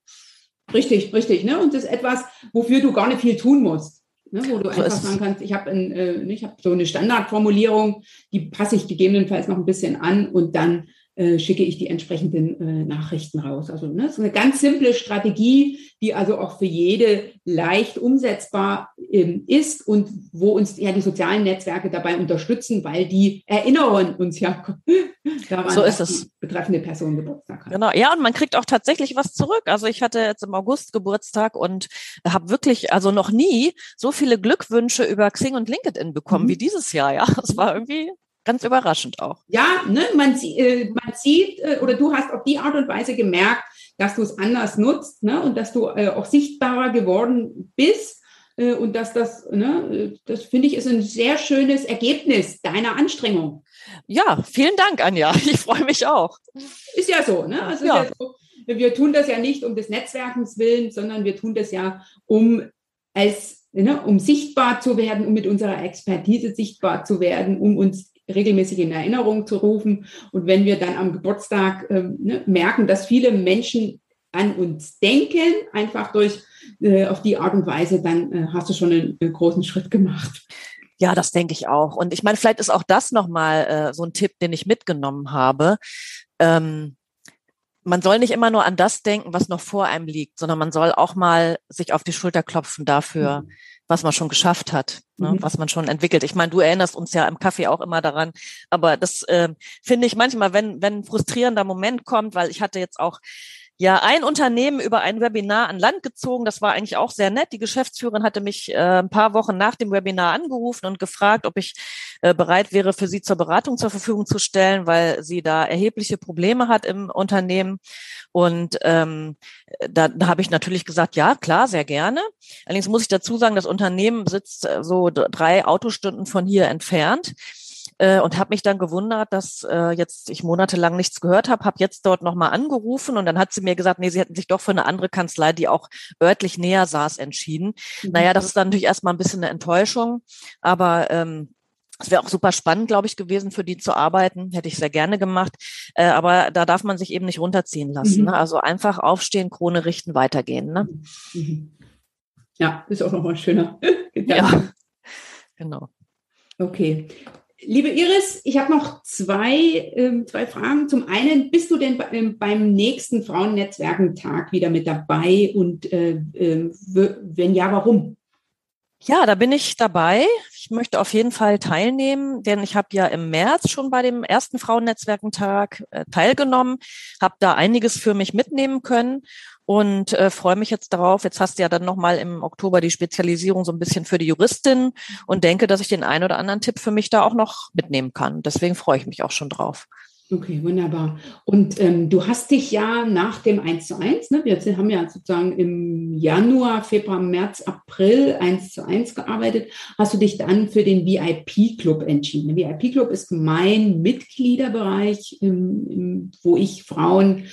Richtig, richtig. Ne? Und das ist etwas, wofür du gar nicht viel tun musst. Ne? Wo du so einfach sagen kannst, ich habe äh, hab so eine Standardformulierung, die passe ich gegebenenfalls noch ein bisschen an und dann äh, schicke ich die entsprechenden äh, Nachrichten raus. Also ne, ist eine ganz simple Strategie, die also auch für jede leicht umsetzbar ähm, ist und wo uns ja die sozialen Netzwerke dabei unterstützen, weil die erinnern uns ja daran, so ist dass es. die betreffende Person Geburtstag hat. Genau, ja, und man kriegt auch tatsächlich was zurück. Also ich hatte jetzt im August Geburtstag und habe wirklich also noch nie so viele Glückwünsche über Xing und LinkedIn bekommen mhm. wie dieses Jahr. Ja, das war irgendwie ganz überraschend auch. Ja, ne, man, äh, man sieht äh, oder du hast auf die Art und Weise gemerkt, dass du es anders nutzt ne, und dass du äh, auch sichtbarer geworden bist. Äh, und dass das, ne, das finde ich, ist ein sehr schönes Ergebnis deiner Anstrengung. Ja, vielen Dank, Anja. Ich freue mich auch. Ist ja so, ne? Also ja. Ja so, wir tun das ja nicht um des Netzwerkens willen, sondern wir tun das ja, um als ne, um sichtbar zu werden, um mit unserer Expertise sichtbar zu werden, um uns regelmäßig in Erinnerung zu rufen. Und wenn wir dann am Geburtstag ähm, ne, merken, dass viele Menschen an uns denken, einfach durch äh, auf die Art und Weise, dann äh, hast du schon einen, einen, großen Schritt gemacht. Ja, das denke ich auch. Und ich meine, vielleicht ist auch das nochmal äh, so ein Tipp, den ich mitgenommen habe. Ähm, man soll nicht immer nur an das denken, was noch vor einem liegt, sondern man soll auch mal sich auf die Schulter klopfen dafür, mhm was man schon geschafft hat, ne, mhm. was man schon entwickelt. Ich meine, du erinnerst uns ja im Kaffee auch immer daran, aber das äh, finde ich manchmal, wenn, wenn ein frustrierender Moment kommt, weil ich hatte jetzt auch ja ein Unternehmen über ein Webinar an Land gezogen. Das war eigentlich auch sehr nett. Die Geschäftsführerin hatte mich äh, ein paar Wochen nach dem Webinar angerufen und gefragt, ob ich äh, bereit wäre, für sie zur Beratung zur Verfügung zu stellen, weil sie da erhebliche Probleme hat im Unternehmen. Und ähm, da, da habe ich natürlich gesagt, ja, klar, sehr gerne. Allerdings muss ich dazu sagen, das Unternehmen sitzt äh, so drei Autostunden von hier entfernt äh, und habe mich dann gewundert, dass äh, jetzt ich monatelang nichts gehört habe, habe jetzt dort nochmal angerufen und dann hat sie mir gesagt, nee, sie hätten sich doch für eine andere Kanzlei, die auch örtlich näher saß, entschieden. Mhm. Naja, das ist dann natürlich erstmal ein bisschen eine Enttäuschung, aber ähm, es wäre auch super spannend, glaube ich, gewesen, für die zu arbeiten. Hätte ich sehr gerne gemacht. Äh, aber da darf man sich eben nicht runterziehen lassen. Mhm. Ne? Also einfach aufstehen, Krone richten, weitergehen. Ne? Mhm. Ja, ist auch nochmal schöner. ja, genau. Okay. Liebe Iris, ich habe noch zwei, äh, zwei Fragen. Zum einen, bist du denn äh, beim nächsten Frauennetzwerkentag wieder mit dabei und äh, ähm, wenn ja, warum? Ja, da bin ich dabei. Ich möchte auf jeden Fall teilnehmen, denn ich habe ja im März schon bei dem ersten Frauennetzwerkentag äh, teilgenommen, habe da einiges für mich mitnehmen können und äh, freue mich jetzt darauf. Jetzt hast du ja dann nochmal im Oktober die Spezialisierung so ein bisschen für die Juristin und denke, dass ich den einen oder anderen Tipp für mich da auch noch mitnehmen kann. Deswegen freue ich mich auch schon drauf. Okay, wunderbar. Und ähm, du hast dich ja nach dem 1 zu 1, ne, wir haben ja sozusagen im Januar, Februar, März, April 1 zu 1 gearbeitet, hast du dich dann für den VIP-Club entschieden. Der VIP-Club ist mein Mitgliederbereich, im, wo ich Frauen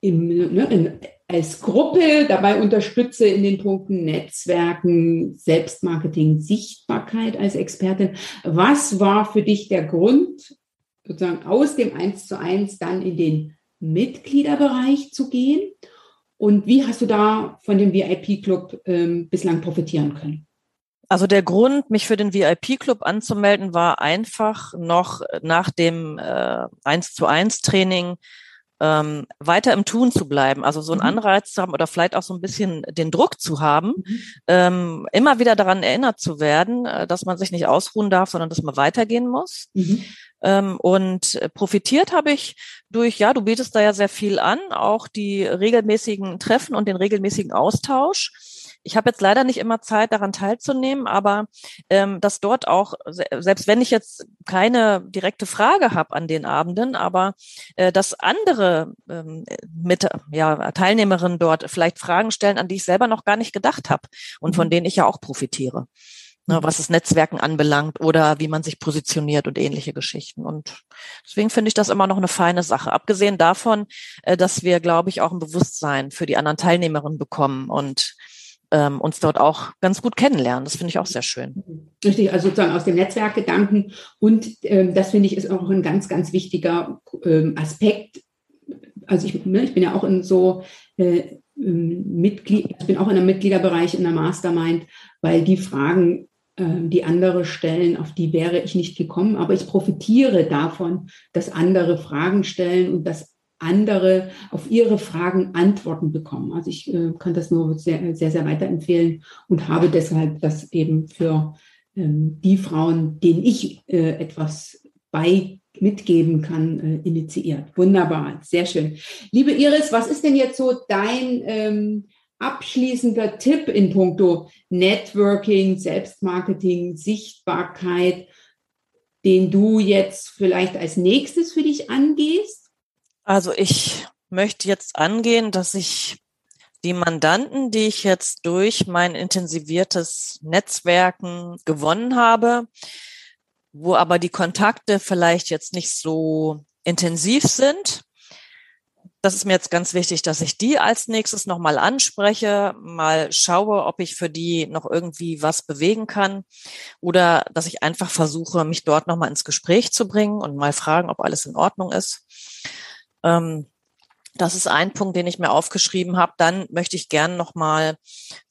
im, ne, in, als Gruppe dabei unterstütze in den Punkten Netzwerken, Selbstmarketing, Sichtbarkeit als Expertin. Was war für dich der Grund, sozusagen aus dem 1 zu 1 dann in den Mitgliederbereich zu gehen? Und wie hast du da von dem VIP-Club ähm, bislang profitieren können? Also der Grund, mich für den VIP-Club anzumelden, war einfach noch nach dem äh, 1 zu 1 Training ähm, weiter im Tun zu bleiben, also so einen mhm. Anreiz zu haben oder vielleicht auch so ein bisschen den Druck zu haben, mhm. ähm, immer wieder daran erinnert zu werden, äh, dass man sich nicht ausruhen darf, sondern dass man weitergehen muss. Mhm. Ähm, und profitiert habe ich durch, ja, du bietest da ja sehr viel an, auch die regelmäßigen Treffen und den regelmäßigen Austausch. Ich habe jetzt leider nicht immer Zeit, daran teilzunehmen, aber ähm, dass dort auch, selbst wenn ich jetzt keine direkte Frage habe an den Abenden, aber äh, dass andere ähm, mit ja, Teilnehmerinnen dort vielleicht Fragen stellen, an die ich selber noch gar nicht gedacht habe und von mhm. denen ich ja auch profitiere ne, was das Netzwerken anbelangt oder wie man sich positioniert und ähnliche Geschichten. Und deswegen finde ich das immer noch eine feine Sache. Abgesehen davon, äh, dass wir, glaube ich, auch ein Bewusstsein für die anderen Teilnehmerinnen bekommen und ähm, uns dort auch ganz gut kennenlernen. Das finde ich auch sehr schön. Richtig, also sozusagen aus dem Netzwerkgedanken. Und ähm, das finde ich ist auch ein ganz, ganz wichtiger ähm, Aspekt. Also ich, ne, ich bin ja auch in so äh, ähm, Mitglied, ich bin auch in einem Mitgliederbereich in der Mastermind, weil die Fragen, äh, die andere stellen, auf die wäre ich nicht gekommen. Aber ich profitiere davon, dass andere Fragen stellen und dass andere auf ihre Fragen Antworten bekommen. Also ich äh, kann das nur sehr, sehr, sehr weiterempfehlen und habe deshalb das eben für ähm, die Frauen, denen ich äh, etwas bei mitgeben kann, äh, initiiert. Wunderbar, sehr schön. Liebe Iris, was ist denn jetzt so dein ähm, abschließender Tipp in puncto Networking, Selbstmarketing, Sichtbarkeit, den du jetzt vielleicht als nächstes für dich angehst? Also ich möchte jetzt angehen, dass ich die Mandanten, die ich jetzt durch mein intensiviertes Netzwerken gewonnen habe, wo aber die Kontakte vielleicht jetzt nicht so intensiv sind, das ist mir jetzt ganz wichtig, dass ich die als nächstes nochmal anspreche, mal schaue, ob ich für die noch irgendwie was bewegen kann oder dass ich einfach versuche, mich dort nochmal ins Gespräch zu bringen und mal fragen, ob alles in Ordnung ist. Ähm, das ist ein Punkt, den ich mir aufgeschrieben habe. Dann möchte ich gern nochmal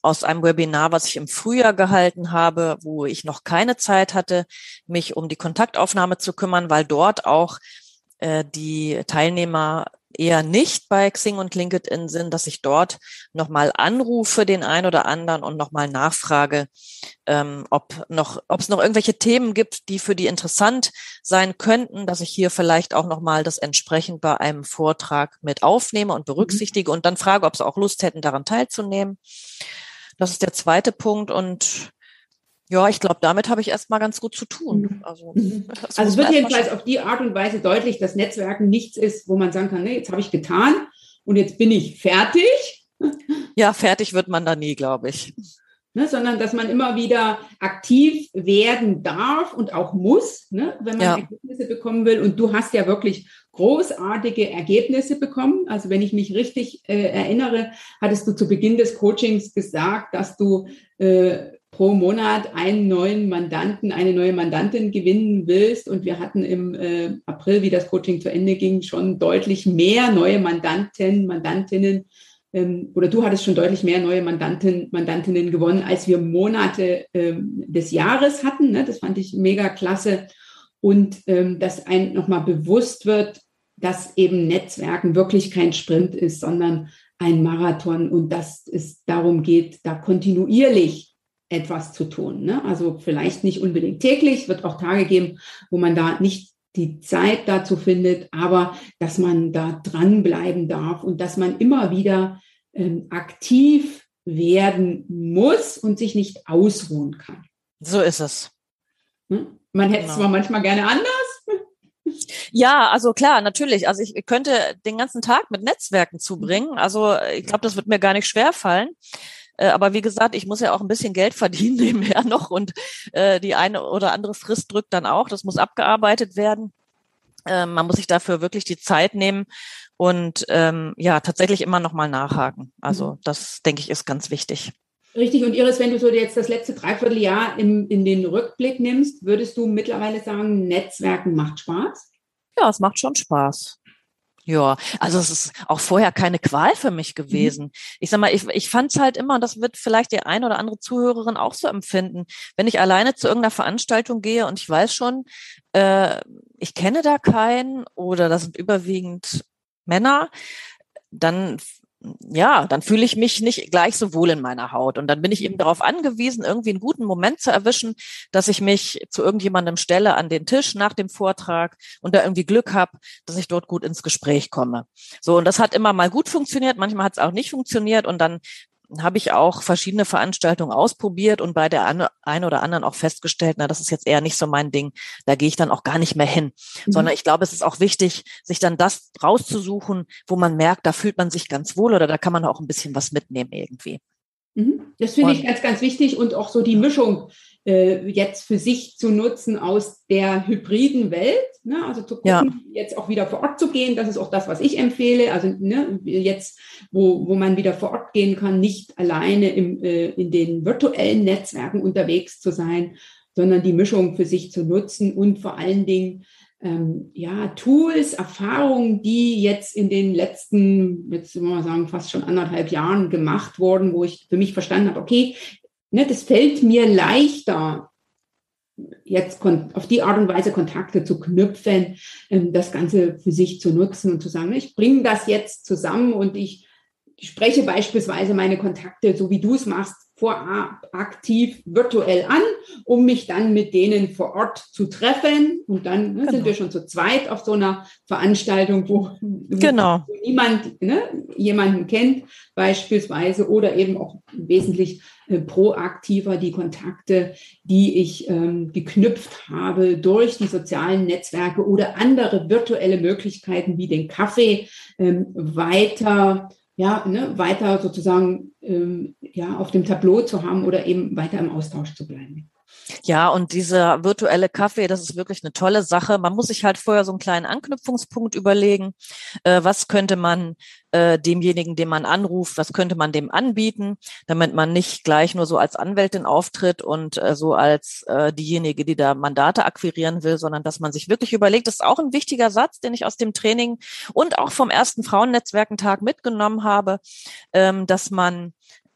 aus einem Webinar, was ich im Frühjahr gehalten habe, wo ich noch keine Zeit hatte, mich um die Kontaktaufnahme zu kümmern, weil dort auch äh, die Teilnehmer eher nicht bei Xing und LinkedIn sind, dass ich dort nochmal anrufe den einen oder anderen und nochmal nachfrage, ähm, ob noch, ob es noch irgendwelche Themen gibt, die für die interessant sein könnten, dass ich hier vielleicht auch nochmal das entsprechend bei einem Vortrag mit aufnehme und mhm. berücksichtige mhm. und dann frage, ob sie auch Lust hätten, daran teilzunehmen. Das ist der zweite Punkt und ja, ich glaube, damit habe ich erstmal ganz gut zu tun. Mhm. Also, mhm. also es wird jedenfalls auf die Art und Weise deutlich, dass Netzwerken nichts ist, wo man sagen kann, nee, jetzt habe ich getan und jetzt bin ich fertig. Ja, fertig wird man da nie, glaube ich. Ne, sondern dass man immer wieder aktiv werden darf und auch muss, ne, wenn man ja. Ergebnisse bekommen will. Und du hast ja wirklich großartige Ergebnisse bekommen. Also wenn ich mich richtig äh, erinnere, hattest du zu Beginn des Coachings gesagt, dass du äh, pro Monat einen neuen Mandanten, eine neue Mandantin gewinnen willst. Und wir hatten im äh, April, wie das Coaching zu Ende ging, schon deutlich mehr neue Mandanten, Mandantinnen ähm, oder du hattest schon deutlich mehr neue Mandanten, Mandantinnen gewonnen, als wir Monate ähm, des Jahres hatten. Ne? Das fand ich mega klasse. Und ähm, dass einem nochmal bewusst wird, dass eben Netzwerken wirklich kein Sprint ist, sondern ein Marathon und dass es darum geht, da kontinuierlich etwas zu tun. Ne? Also vielleicht nicht unbedingt täglich, wird auch Tage geben, wo man da nicht die Zeit dazu findet, aber dass man da dranbleiben darf und dass man immer wieder ähm, aktiv werden muss und sich nicht ausruhen kann. So ist es. Hm? Man hätte es genau. zwar manchmal gerne anders. Ja, also klar, natürlich. Also ich könnte den ganzen Tag mit Netzwerken zubringen. Also ich glaube, das wird mir gar nicht schwer fallen. Äh, aber wie gesagt, ich muss ja auch ein bisschen Geld verdienen nebenher noch und äh, die eine oder andere Frist drückt dann auch. Das muss abgearbeitet werden. Äh, man muss sich dafür wirklich die Zeit nehmen und ähm, ja, tatsächlich immer noch mal nachhaken. Also mhm. das, denke ich, ist ganz wichtig. Richtig. Und Iris, wenn du so jetzt das letzte Dreivierteljahr im, in den Rückblick nimmst, würdest du mittlerweile sagen, Netzwerken macht Spaß? Ja, es macht schon Spaß. Ja, also es ist auch vorher keine Qual für mich mhm. gewesen. Mhm. Ich sag mal, ich, ich fand es halt immer, das wird vielleicht die eine oder andere Zuhörerin auch so empfinden, wenn ich alleine zu irgendeiner Veranstaltung gehe und ich weiß schon, äh, ich kenne da keinen oder das sind überwiegend Männer, dann ja, dann fühle ich mich nicht gleich so wohl in meiner Haut. Und dann bin ich eben darauf angewiesen, irgendwie einen guten Moment zu erwischen, dass ich mich zu irgendjemandem stelle an den Tisch nach dem Vortrag und da irgendwie Glück habe, dass ich dort gut ins Gespräch komme. So, und das hat immer mal gut funktioniert, manchmal hat es auch nicht funktioniert und dann habe ich auch verschiedene Veranstaltungen ausprobiert und bei der einen oder anderen auch festgestellt, na, das ist jetzt eher nicht so mein Ding, da gehe ich dann auch gar nicht mehr hin. Mhm. Sondern ich glaube, es ist auch wichtig, sich dann das rauszusuchen, wo man merkt, da fühlt man sich ganz wohl oder da kann man auch ein bisschen was mitnehmen irgendwie. Mhm. Das finde ich ganz, ganz wichtig und auch so die Mischung äh, jetzt für sich zu nutzen aus der hybriden Welt. Ne? Also zu gucken, ja. jetzt auch wieder vor Ort zu gehen. Das ist auch das, was ich empfehle. Also ne, jetzt, wo, wo man wieder vor Ort gehen kann, nicht alleine im, äh, in den virtuellen Netzwerken unterwegs zu sein, sondern die Mischung für sich zu nutzen und vor allen Dingen ähm, ja, Tools, Erfahrungen, die jetzt in den letzten, jetzt wollen wir sagen, fast schon anderthalb Jahren gemacht wurden, wo ich für mich verstanden habe, okay, ne, das fällt mir leichter, jetzt auf die Art und Weise Kontakte zu knüpfen, ähm, das Ganze für sich zu nutzen und zu sagen, ich bringe das jetzt zusammen und ich spreche beispielsweise meine Kontakte, so wie du es machst, vorab aktiv virtuell an, um mich dann mit denen vor Ort zu treffen. Und dann ne, genau. sind wir schon zu zweit auf so einer Veranstaltung, wo, genau. wo niemand ne, jemanden kennt, beispielsweise, oder eben auch wesentlich äh, proaktiver die Kontakte, die ich ähm, geknüpft habe durch die sozialen Netzwerke oder andere virtuelle Möglichkeiten wie den Kaffee ähm, weiter ja, ne, weiter sozusagen ähm, ja, auf dem Tableau zu haben oder eben weiter im Austausch zu bleiben. Ja, und dieser virtuelle Kaffee, das ist wirklich eine tolle Sache. Man muss sich halt vorher so einen kleinen Anknüpfungspunkt überlegen. Äh, was könnte man äh, demjenigen, den man anruft, was könnte man dem anbieten, damit man nicht gleich nur so als Anwältin auftritt und äh, so als äh, diejenige, die da Mandate akquirieren will, sondern dass man sich wirklich überlegt, das ist auch ein wichtiger Satz, den ich aus dem Training und auch vom ersten Frauennetzwerkentag mitgenommen habe, ähm, dass man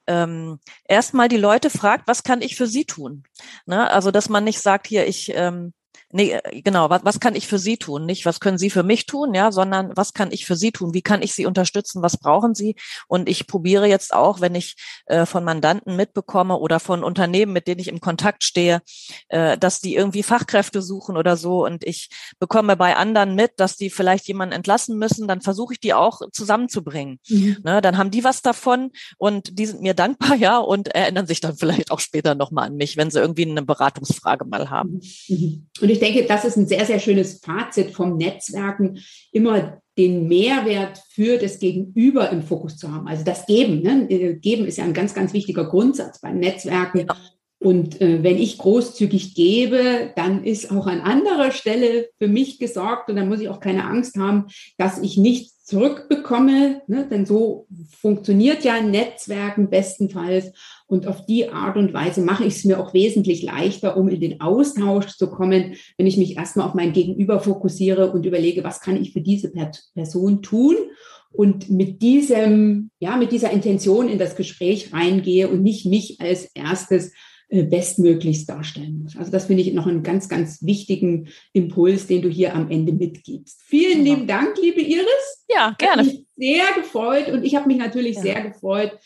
ähm, erstmal die Leute fragt, was kann ich für sie tun? Ne? Also, dass man nicht sagt, hier, ich ähm, Nee, äh, genau, was, was kann ich für Sie tun? Nicht, was können Sie für mich tun, ja, sondern was kann ich für Sie tun? Wie kann ich Sie unterstützen? Was brauchen Sie? Und ich probiere jetzt auch, wenn ich äh, von Mandanten mitbekomme oder von Unternehmen, mit denen ich im Kontakt stehe, äh, dass die irgendwie Fachkräfte suchen oder so und ich bekomme bei anderen mit, dass die vielleicht jemanden entlassen müssen, dann versuche ich die auch zusammenzubringen. Mhm. Ne, dann haben die was davon und die sind mir dankbar, ja, und erinnern sich dann vielleicht auch später nochmal an mich, wenn sie irgendwie eine Beratungsfrage mal haben. Mhm. Und ich denke, das ist ein sehr, sehr schönes Fazit vom Netzwerken, immer den Mehrwert für das Gegenüber im Fokus zu haben. Also das Geben. Ne? Äh, Geben ist ja ein ganz, ganz wichtiger Grundsatz beim Netzwerken. Ja. Und äh, wenn ich großzügig gebe, dann ist auch an anderer Stelle für mich gesorgt und dann muss ich auch keine Angst haben, dass ich nichts zurückbekomme. Ne? Denn so funktioniert ja Netzwerken bestenfalls. Und auf die Art und Weise mache ich es mir auch wesentlich leichter, um in den Austausch zu kommen, wenn ich mich erstmal auf mein Gegenüber fokussiere und überlege, was kann ich für diese Person tun und mit diesem, ja, mit dieser Intention in das Gespräch reingehe und nicht mich als erstes bestmöglichst darstellen muss. Also das finde ich noch einen ganz, ganz wichtigen Impuls, den du hier am Ende mitgibst. Vielen lieben Dank, liebe Iris. Ja, gerne. Hat mich sehr gefreut und ich habe mich natürlich ja. sehr gefreut,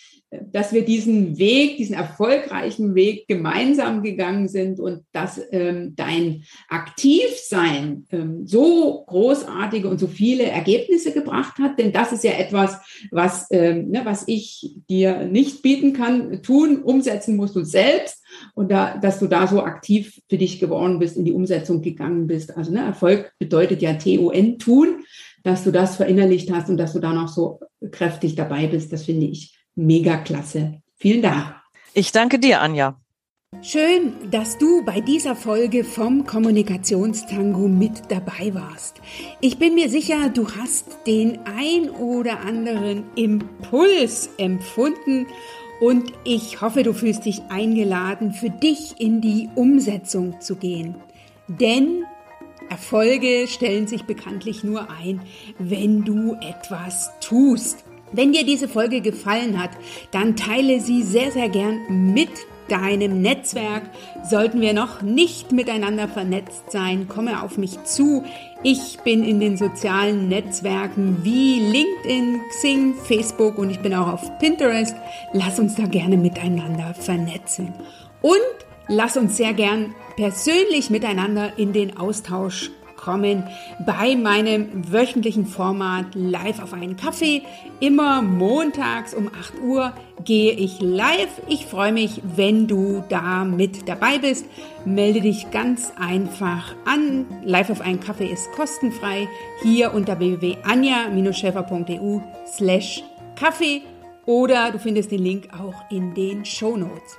dass wir diesen Weg, diesen erfolgreichen Weg gemeinsam gegangen sind und dass ähm, dein Aktivsein ähm, so großartige und so viele Ergebnisse gebracht hat. Denn das ist ja etwas, was, ähm, ne, was ich dir nicht bieten kann, tun, umsetzen musst du selbst. Und da, dass du da so aktiv für dich geworden bist, in die Umsetzung gegangen bist. Also ne, Erfolg bedeutet ja T-O-N, tun, dass du das verinnerlicht hast und dass du da noch so kräftig dabei bist. Das finde ich mega klasse. Vielen Dank. Ich danke dir, Anja. Schön, dass du bei dieser Folge vom Kommunikationstango mit dabei warst. Ich bin mir sicher, du hast den ein oder anderen Impuls empfunden und ich hoffe, du fühlst dich eingeladen, für dich in die Umsetzung zu gehen. Denn Erfolge stellen sich bekanntlich nur ein, wenn du etwas tust. Wenn dir diese Folge gefallen hat, dann teile sie sehr, sehr gern mit deinem Netzwerk. Sollten wir noch nicht miteinander vernetzt sein, komme auf mich zu. Ich bin in den sozialen Netzwerken wie LinkedIn, Xing, Facebook und ich bin auch auf Pinterest. Lass uns da gerne miteinander vernetzen. Und lass uns sehr gern persönlich miteinander in den Austausch kommen bei meinem wöchentlichen Format Live auf einen Kaffee. Immer montags um 8 Uhr gehe ich live. Ich freue mich, wenn du da mit dabei bist. Melde dich ganz einfach an. Live auf einen Kaffee ist kostenfrei. Hier unter www.anja-schäfer.eu slash Kaffee oder du findest den Link auch in den Show Notes.